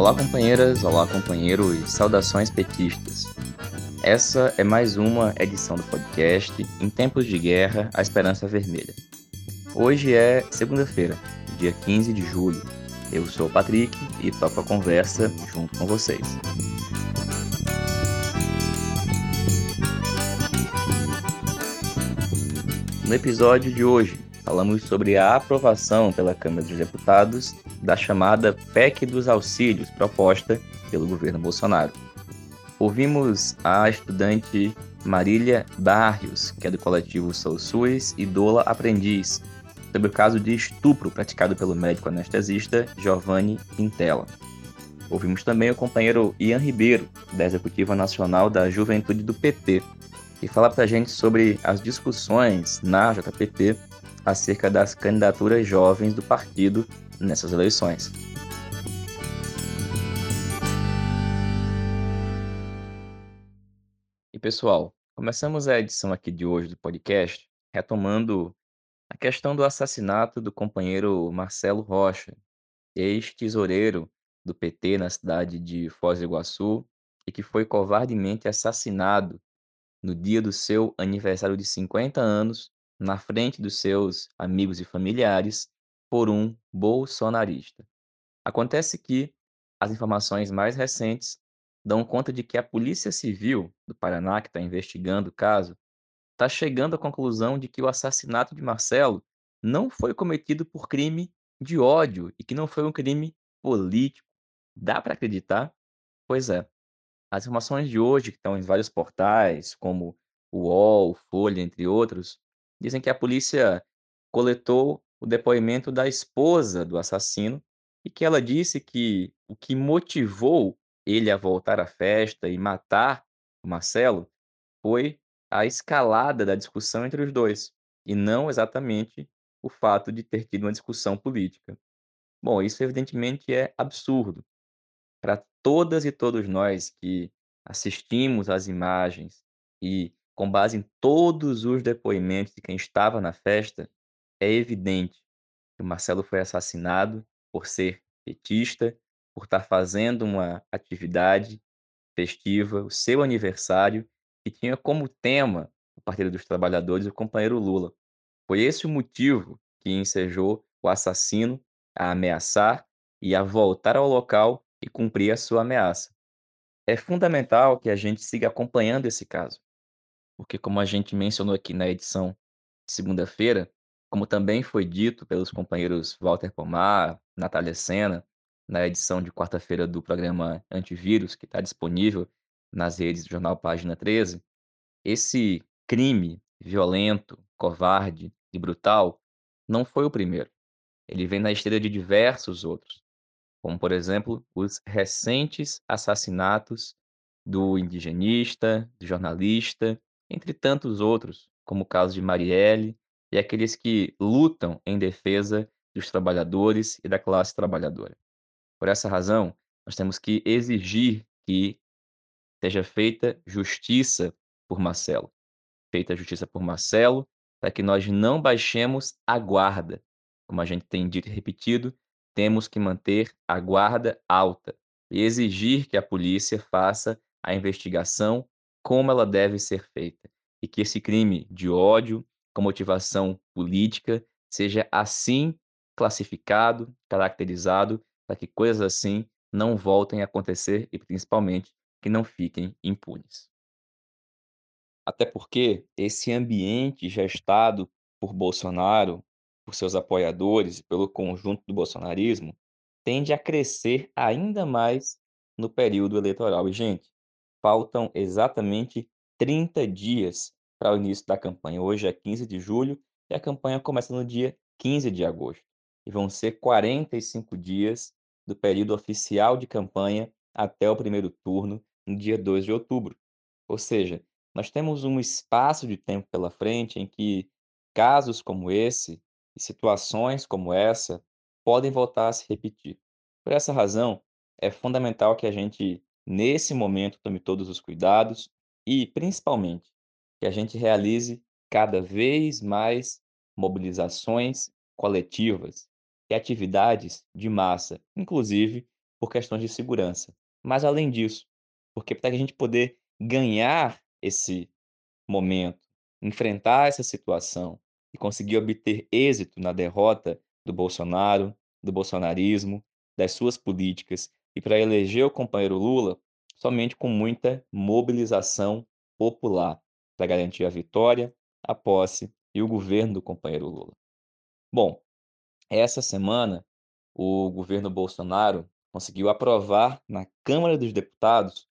Olá, companheiras, olá, companheiros, saudações petistas. Essa é mais uma edição do podcast Em Tempos de Guerra, a Esperança Vermelha. Hoje é segunda-feira, dia 15 de julho. Eu sou o Patrick e toco a conversa junto com vocês. No episódio de hoje, falamos sobre a aprovação pela Câmara dos Deputados da chamada PEC dos Auxílios proposta pelo governo Bolsonaro. Ouvimos a estudante Marília Barrios, que é do coletivo Sou SUS e Dola Aprendiz, sobre o caso de estupro praticado pelo médico anestesista Giovanni Quintela. Ouvimos também o companheiro Ian Ribeiro, da Executiva Nacional da Juventude do PT, que fala para a gente sobre as discussões na JPP acerca das candidaturas jovens do partido nessas eleições. E pessoal, começamos a edição aqui de hoje do podcast retomando a questão do assassinato do companheiro Marcelo Rocha, ex-tesoureiro do PT na cidade de Foz do Iguaçu e que foi covardemente assassinado no dia do seu aniversário de 50 anos, na frente dos seus amigos e familiares, por um bolsonarista. Acontece que as informações mais recentes dão conta de que a Polícia Civil do Paraná, que está investigando o caso, está chegando à conclusão de que o assassinato de Marcelo não foi cometido por crime de ódio e que não foi um crime político. Dá para acreditar? Pois é. As informações de hoje, que estão em vários portais, como o UOL, Folha, entre outros, dizem que a polícia coletou o depoimento da esposa do assassino e que ela disse que o que motivou ele a voltar à festa e matar o Marcelo foi a escalada da discussão entre os dois, e não exatamente o fato de ter tido uma discussão política. Bom, isso evidentemente é absurdo. Para todas e todos nós que assistimos às imagens e, com base em todos os depoimentos de quem estava na festa, é evidente que o Marcelo foi assassinado por ser petista, por estar fazendo uma atividade festiva, o seu aniversário, que tinha como tema o Partido dos Trabalhadores e o companheiro Lula. Foi esse o motivo que ensejou o assassino a ameaçar e a voltar ao local e cumprir a sua ameaça. É fundamental que a gente siga acompanhando esse caso, porque como a gente mencionou aqui na edição de segunda-feira, como também foi dito pelos companheiros Walter Pomar, Natália Sena, na edição de quarta-feira do programa Antivírus, que está disponível nas redes do jornal Página 13, esse crime violento, covarde e brutal não foi o primeiro. Ele vem na esteira de diversos outros como por exemplo os recentes assassinatos do indigenista, do jornalista, entre tantos outros, como o caso de Marielle e aqueles que lutam em defesa dos trabalhadores e da classe trabalhadora. Por essa razão, nós temos que exigir que seja feita justiça por Marcelo. Feita justiça por Marcelo, para que nós não baixemos a guarda, como a gente tem dito e repetido, temos que manter a guarda alta e exigir que a polícia faça a investigação como ela deve ser feita e que esse crime de ódio com motivação política seja assim classificado, caracterizado, para que coisas assim não voltem a acontecer e principalmente que não fiquem impunes. Até porque esse ambiente gestado por Bolsonaro por seus apoiadores e pelo conjunto do bolsonarismo, tende a crescer ainda mais no período eleitoral. E, gente, faltam exatamente 30 dias para o início da campanha. Hoje é 15 de julho e a campanha começa no dia 15 de agosto. E vão ser 45 dias do período oficial de campanha até o primeiro turno, no dia 2 de outubro. Ou seja, nós temos um espaço de tempo pela frente em que casos como esse e situações como essa podem voltar a se repetir. Por essa razão, é fundamental que a gente, nesse momento, tome todos os cuidados e, principalmente, que a gente realize cada vez mais mobilizações coletivas e atividades de massa, inclusive por questões de segurança. Mas além disso, porque para a gente poder ganhar esse momento, enfrentar essa situação e conseguir obter êxito na derrota do Bolsonaro, do bolsonarismo, das suas políticas e para eleger o companheiro Lula, somente com muita mobilização popular para garantir a vitória, a posse e o governo do companheiro Lula. Bom, essa semana o governo Bolsonaro conseguiu aprovar na Câmara dos Deputados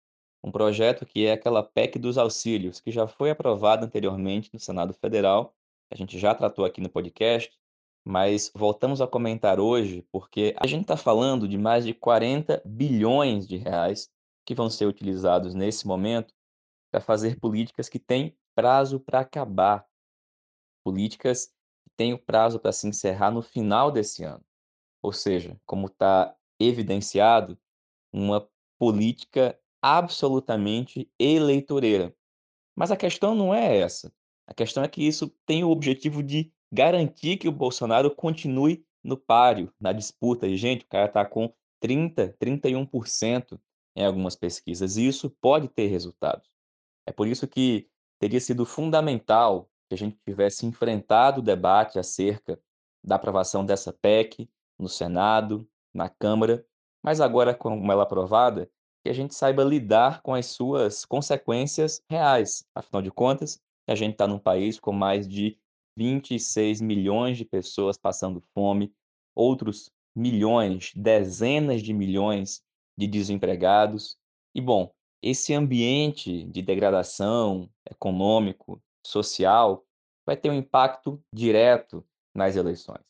um projeto que é aquela PEC dos auxílios, que já foi aprovada anteriormente no Senado Federal. A gente já tratou aqui no podcast, mas voltamos a comentar hoje porque a gente está falando de mais de 40 bilhões de reais que vão ser utilizados nesse momento para fazer políticas que têm prazo para acabar, políticas que têm o prazo para se encerrar no final desse ano. Ou seja, como está evidenciado, uma política absolutamente eleitoreira. Mas a questão não é essa. A questão é que isso tem o objetivo de garantir que o Bolsonaro continue no páreo, na disputa. E, gente, o cara está com 30, 31% em algumas pesquisas. E isso pode ter resultados. É por isso que teria sido fundamental que a gente tivesse enfrentado o debate acerca da aprovação dessa PEC no Senado, na Câmara, mas agora, com ela aprovada, que a gente saiba lidar com as suas consequências reais. Afinal de contas, a gente está num país com mais de 26 milhões de pessoas passando fome, outros milhões, dezenas de milhões de desempregados. E, bom, esse ambiente de degradação econômico, social, vai ter um impacto direto nas eleições.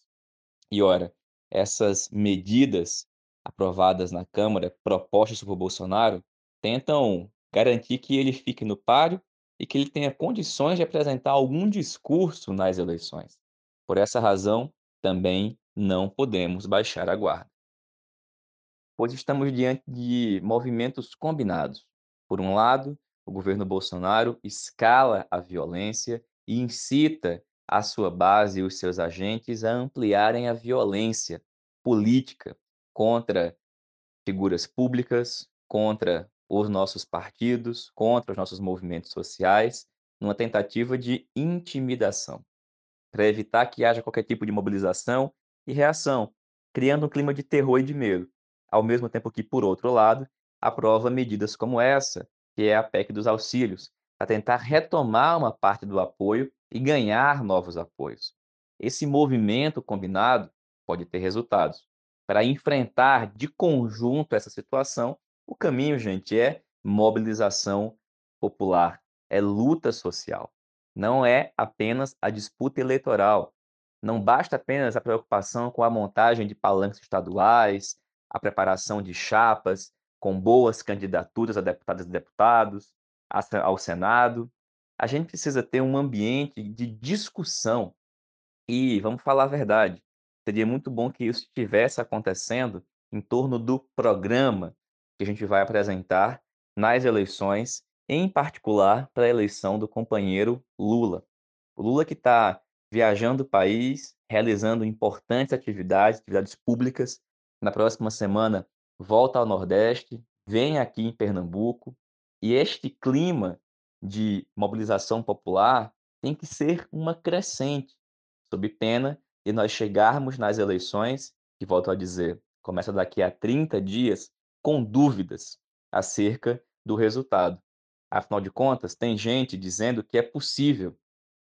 E, ora, essas medidas aprovadas na Câmara, propostas por Bolsonaro, tentam garantir que ele fique no páreo e que ele tenha condições de apresentar algum discurso nas eleições. Por essa razão, também não podemos baixar a guarda. Pois estamos diante de movimentos combinados. Por um lado, o governo Bolsonaro escala a violência e incita a sua base e os seus agentes a ampliarem a violência política contra figuras públicas, contra os nossos partidos, contra os nossos movimentos sociais, numa tentativa de intimidação, para evitar que haja qualquer tipo de mobilização e reação, criando um clima de terror e de medo, ao mesmo tempo que, por outro lado, aprova medidas como essa, que é a PEC dos auxílios, para tentar retomar uma parte do apoio e ganhar novos apoios. Esse movimento combinado pode ter resultados. Para enfrentar de conjunto essa situação, o caminho, gente, é mobilização popular, é luta social. Não é apenas a disputa eleitoral. Não basta apenas a preocupação com a montagem de palanques estaduais, a preparação de chapas com boas candidaturas a deputadas e deputados, ao Senado. A gente precisa ter um ambiente de discussão. E, vamos falar a verdade, Seria muito bom que isso estivesse acontecendo em torno do programa que a gente vai apresentar nas eleições, em particular para a eleição do companheiro Lula. O Lula que está viajando o país, realizando importantes atividades, atividades públicas. Na próxima semana volta ao Nordeste, vem aqui em Pernambuco, e este clima de mobilização popular tem que ser uma crescente, sob pena e nós chegarmos nas eleições, que volto a dizer, começa daqui a 30 dias, com dúvidas acerca do resultado. Afinal de contas, tem gente dizendo que é possível,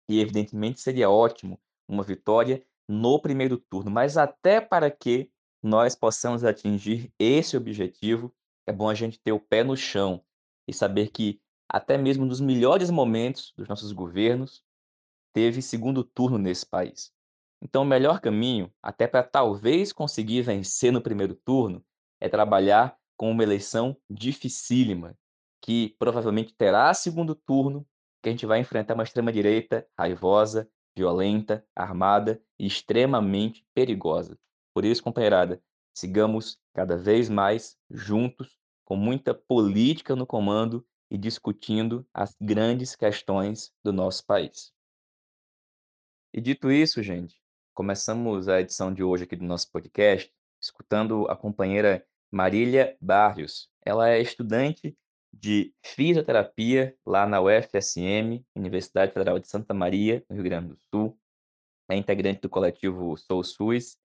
e evidentemente seria ótimo, uma vitória no primeiro turno, mas até para que nós possamos atingir esse objetivo, é bom a gente ter o pé no chão e saber que, até mesmo nos melhores momentos dos nossos governos, teve segundo turno nesse país. Então, o melhor caminho, até para talvez conseguir vencer no primeiro turno, é trabalhar com uma eleição dificílima, que provavelmente terá segundo turno, que a gente vai enfrentar uma extrema-direita raivosa, violenta, armada e extremamente perigosa. Por isso, companheirada, sigamos cada vez mais juntos, com muita política no comando e discutindo as grandes questões do nosso país. E dito isso, gente, Começamos a edição de hoje aqui do nosso podcast escutando a companheira Marília Barrios. Ela é estudante de fisioterapia lá na UFSM, Universidade Federal de Santa Maria, no Rio Grande do Sul. É integrante do coletivo Sou SUS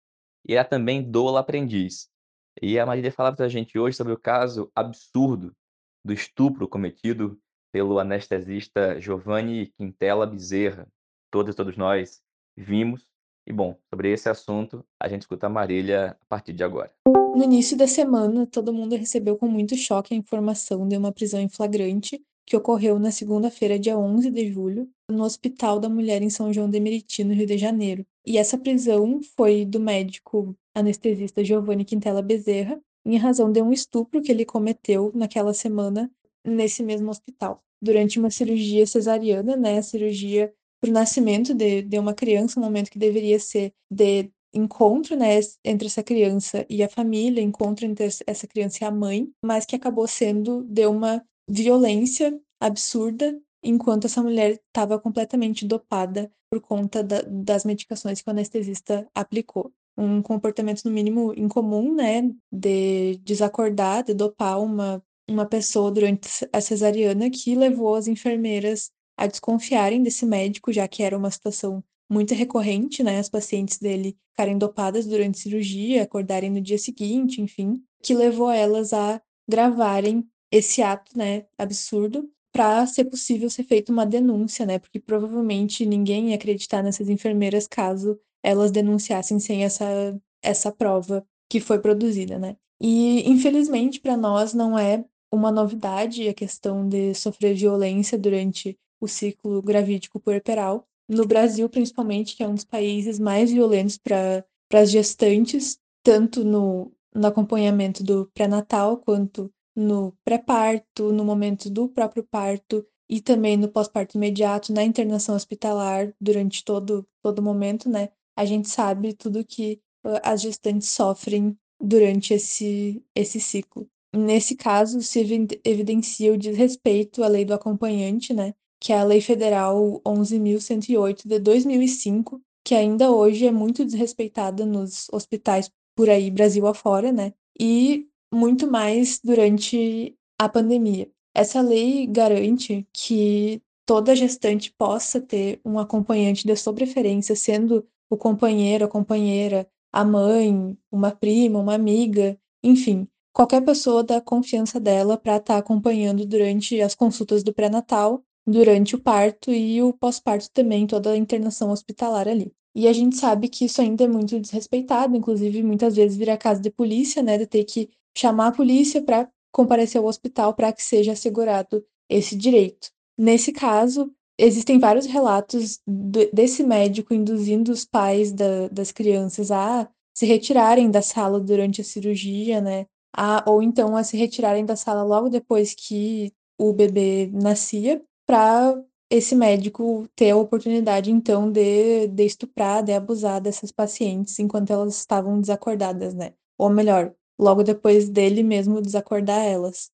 e é também doula aprendiz. E a Marília fala pra gente hoje sobre o caso absurdo do estupro cometido pelo anestesista Giovanni Quintela Bezerra. Todas e todos nós vimos. E bom, sobre esse assunto, a gente escuta a Marília a partir de agora. No início da semana, todo mundo recebeu com muito choque a informação de uma prisão em flagrante que ocorreu na segunda-feira, dia 11 de julho, no Hospital da Mulher em São João de Meriti, no Rio de Janeiro. E essa prisão foi do médico anestesista Giovanni Quintela Bezerra, em razão de um estupro que ele cometeu naquela semana nesse mesmo hospital. Durante uma cirurgia cesariana, né, a cirurgia para o nascimento de, de uma criança, um momento que deveria ser de encontro, né, entre essa criança e a família, encontro entre essa criança e a mãe, mas que acabou sendo de uma violência absurda, enquanto essa mulher estava completamente dopada por conta da, das medicações que o anestesista aplicou. Um comportamento, no mínimo, incomum, né, de desacordar, de dopar uma, uma pessoa durante a cesariana, que levou as enfermeiras a desconfiarem desse médico, já que era uma situação muito recorrente, né, as pacientes dele ficarem dopadas durante cirurgia, acordarem no dia seguinte, enfim, que levou elas a gravarem esse ato, né, absurdo, para ser possível ser feita uma denúncia, né, porque provavelmente ninguém ia acreditar nessas enfermeiras caso elas denunciassem sem essa essa prova que foi produzida, né? E infelizmente para nós não é uma novidade a questão de sofrer violência durante o ciclo gravídico puerperal, no Brasil, principalmente, que é um dos países mais violentos para as gestantes, tanto no, no acompanhamento do pré-natal quanto no pré-parto, no momento do próprio parto e também no pós-parto imediato, na internação hospitalar durante todo todo momento, né? A gente sabe tudo que as gestantes sofrem durante esse esse ciclo. Nesse caso, se evidencia o desrespeito à lei do acompanhante, né? Que é a Lei Federal 11.108 de 2005, que ainda hoje é muito desrespeitada nos hospitais por aí, Brasil afora, né? E muito mais durante a pandemia. Essa lei garante que toda gestante possa ter um acompanhante de sua preferência, sendo o companheiro, a companheira, a mãe, uma prima, uma amiga, enfim, qualquer pessoa da confiança dela para estar tá acompanhando durante as consultas do pré-natal durante o parto e o pós-parto também, toda a internação hospitalar ali. E a gente sabe que isso ainda é muito desrespeitado, inclusive muitas vezes vira caso de polícia, né, de ter que chamar a polícia para comparecer ao hospital para que seja assegurado esse direito. Nesse caso, existem vários relatos desse médico induzindo os pais da, das crianças a se retirarem da sala durante a cirurgia, né? A, ou então a se retirarem da sala logo depois que o bebê nascia, para esse médico ter a oportunidade, então, de, de estuprar, de abusar dessas pacientes enquanto elas estavam desacordadas, né? Ou melhor, logo depois dele mesmo desacordar elas.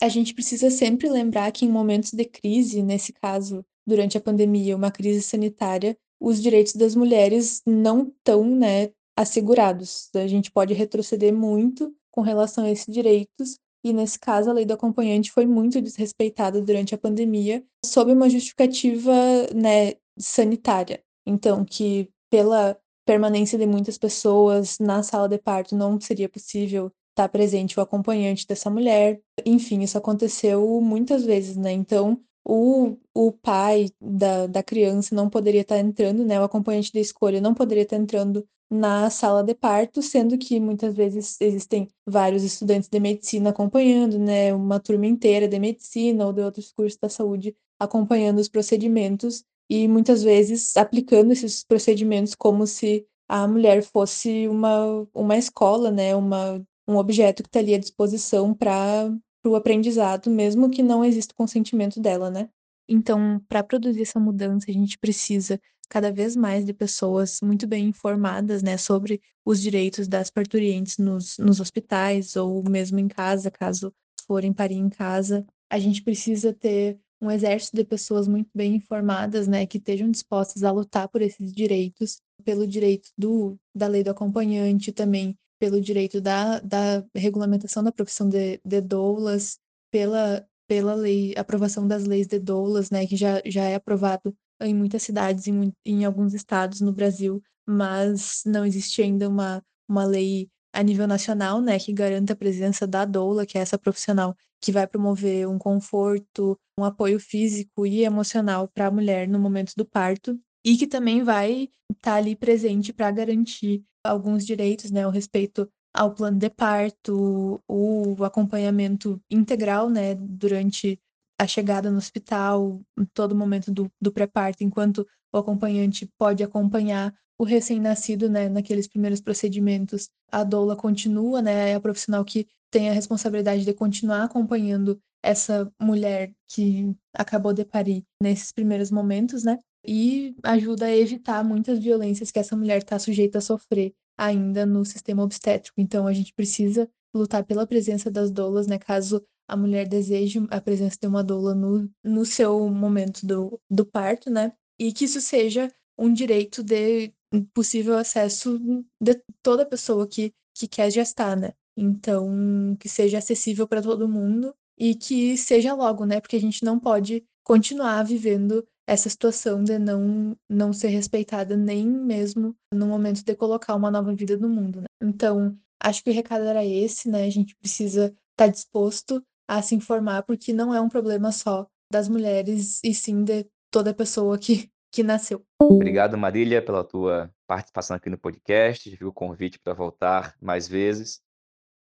A gente precisa sempre lembrar que em momentos de crise, nesse caso, durante a pandemia, uma crise sanitária, os direitos das mulheres não estão, né, assegurados. A gente pode retroceder muito com relação a esses direitos e nesse caso a lei do acompanhante foi muito desrespeitada durante a pandemia, sob uma justificativa né, sanitária. Então, que pela permanência de muitas pessoas na sala de parto não seria possível estar presente o acompanhante dessa mulher. Enfim, isso aconteceu muitas vezes, né? Então, o, o pai da, da criança não poderia estar entrando, né? O acompanhante da escolha não poderia estar entrando na sala de parto, sendo que muitas vezes existem vários estudantes de medicina acompanhando, né, uma turma inteira de medicina ou de outros cursos da saúde acompanhando os procedimentos e muitas vezes aplicando esses procedimentos como se a mulher fosse uma, uma escola, né, uma, um objeto que está ali à disposição para o aprendizado, mesmo que não exista o consentimento dela, né? Então, para produzir essa mudança, a gente precisa cada vez mais de pessoas muito bem informadas, né, sobre os direitos das parturientes nos, nos hospitais ou mesmo em casa, caso forem parir em casa. A gente precisa ter um exército de pessoas muito bem informadas, né, que estejam dispostas a lutar por esses direitos, pelo direito do, da lei do acompanhante também, pelo direito da, da regulamentação da profissão de, de doulas, pela, pela lei, aprovação das leis de doulas, né, que já, já é aprovado em muitas cidades, em, em alguns estados no Brasil, mas não existe ainda uma, uma lei a nível nacional, né, que garanta a presença da doula, que é essa profissional que vai promover um conforto, um apoio físico e emocional para a mulher no momento do parto e que também vai estar tá ali presente para garantir alguns direitos, né, o respeito ao plano de parto, o acompanhamento integral, né, durante a chegada no hospital, em todo momento do, do pré-parto, enquanto o acompanhante pode acompanhar o recém-nascido, né, naqueles primeiros procedimentos, a doula continua, né, é a profissional que tem a responsabilidade de continuar acompanhando essa mulher que acabou de parir nesses primeiros momentos, né, e ajuda a evitar muitas violências que essa mulher está sujeita a sofrer ainda no sistema obstétrico. Então, a gente precisa lutar pela presença das doulas, né, caso a mulher deseje a presença de uma doula no, no seu momento do, do parto, né, e que isso seja um direito de possível acesso de toda pessoa que, que quer gestar, né? Então, que seja acessível para todo mundo e que seja logo, né? Porque a gente não pode continuar vivendo essa situação de não, não ser respeitada nem mesmo no momento de colocar uma nova vida no mundo, né? Então, acho que o recado era esse, né? A gente precisa estar tá disposto a se informar, porque não é um problema só das mulheres, e sim de toda pessoa que, que nasceu. Obrigado, Marília, pela tua participação aqui no podcast. Tive o convite para voltar mais vezes.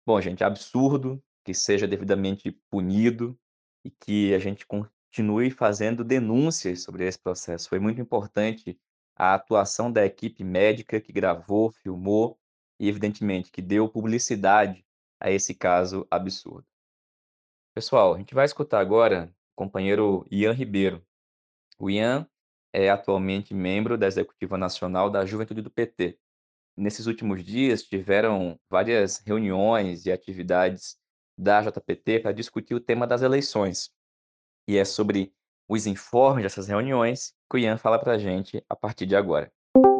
Bom, gente, é absurdo que seja devidamente punido e que a gente continue fazendo denúncias sobre esse processo. Foi muito importante a atuação da equipe médica que gravou, filmou e, evidentemente, que deu publicidade a esse caso absurdo. Pessoal, a gente vai escutar agora o companheiro Ian Ribeiro. O Ian é atualmente membro da Executiva Nacional da Juventude do PT. Nesses últimos dias, tiveram várias reuniões e atividades da JPT para discutir o tema das eleições. E é sobre os informes dessas reuniões que o Ian fala para a gente a partir de agora.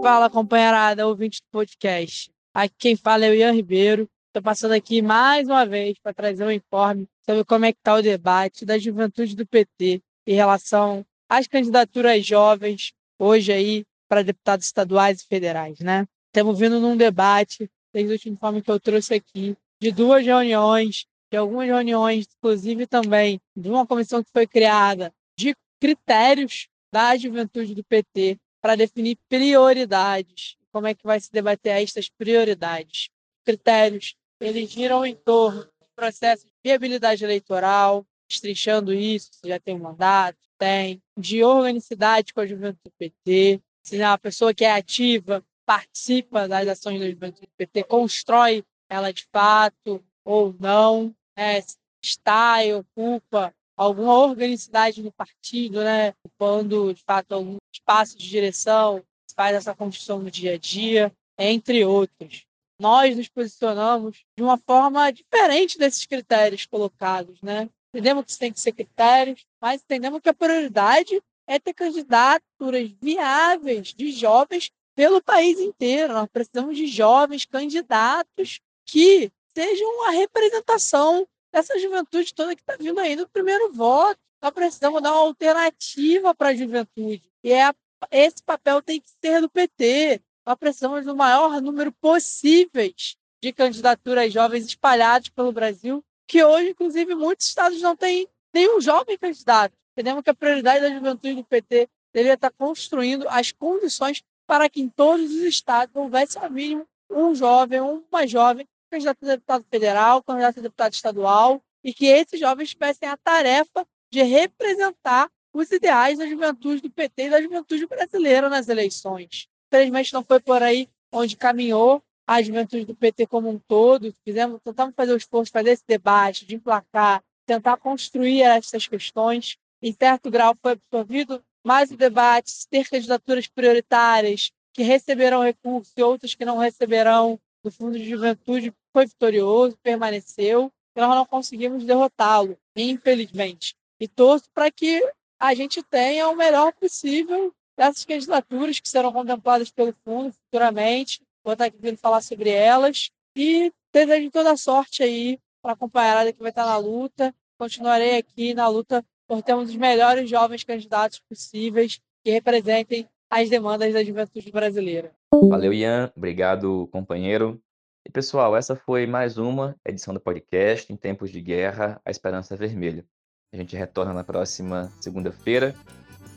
Fala, companheirada, ouvinte do podcast. Aqui quem fala é o Ian Ribeiro. Estou passando aqui mais uma vez para trazer um informe sobre como é que está o debate da juventude do PT em relação as candidaturas jovens hoje aí para deputados estaduais e federais, né? Estamos vindo num debate, desde o último informe que eu trouxe aqui, de duas reuniões, de algumas reuniões, inclusive também de uma comissão que foi criada de critérios da juventude do PT para definir prioridades. Como é que vai se debater estas prioridades? Critérios, eles giram em torno do processo de viabilidade eleitoral, destrinchando isso, se já tem um mandato, tem, de organicidade com a juventude do PT, se a pessoa que é ativa participa das ações da juventude do PT, constrói ela de fato ou não, né? está e ocupa alguma organicidade no partido, né? ocupando de fato algum espaço de direção, faz essa construção no dia a dia, entre outros. Nós nos posicionamos de uma forma diferente desses critérios colocados, né? Entendemos que tem que ser critérios, mas entendemos que a prioridade é ter candidaturas viáveis de jovens pelo país inteiro. Nós precisamos de jovens candidatos que sejam a representação dessa juventude toda que está vindo aí no primeiro voto. Nós precisamos dar uma alternativa para a juventude. E é, esse papel tem que ser do PT. Nós precisamos do maior número possíveis de candidaturas jovens espalhadas pelo Brasil que hoje, inclusive, muitos estados não têm nenhum jovem candidato. Entendemos que a prioridade da juventude do PT deveria estar construindo as condições para que em todos os estados houvesse, ao mínimo, um jovem, uma jovem candidato a deputado federal, candidato a deputado estadual, e que esses jovens tivessem a tarefa de representar os ideais da juventude do PT e da juventude brasileira nas eleições. Infelizmente, não foi por aí onde caminhou a juventude do PT como um todo, fizemos, tentamos fazer o esforço de fazer esse debate, de emplacar, tentar construir essas questões. Em certo grau foi absorvido mais o debate, ter candidaturas prioritárias que receberão recursos e outras que não receberão do Fundo de Juventude foi vitorioso, permaneceu, e nós não conseguimos derrotá-lo, infelizmente. E torço para que a gente tenha o melhor possível dessas candidaturas que serão contempladas pelo fundo futuramente, vou estar aqui vindo falar sobre elas E desejo toda sorte aí para a companheirada que vai estar na luta. Continuarei aqui na luta por termos os melhores jovens candidatos possíveis que representem as demandas da juventude brasileira. Valeu, Ian. Obrigado, companheiro. E pessoal, essa foi mais uma edição do podcast Em Tempos de Guerra, a Esperança Vermelha. A gente retorna na próxima segunda-feira.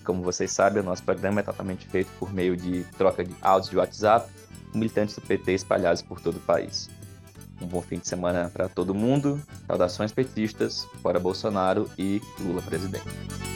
Como vocês sabem, o nosso programa é totalmente feito por meio de troca de áudios de WhatsApp militantes do PT espalhados por todo o país. Um bom fim de semana para todo mundo. Saudações petistas, fora Bolsonaro e Lula presidente.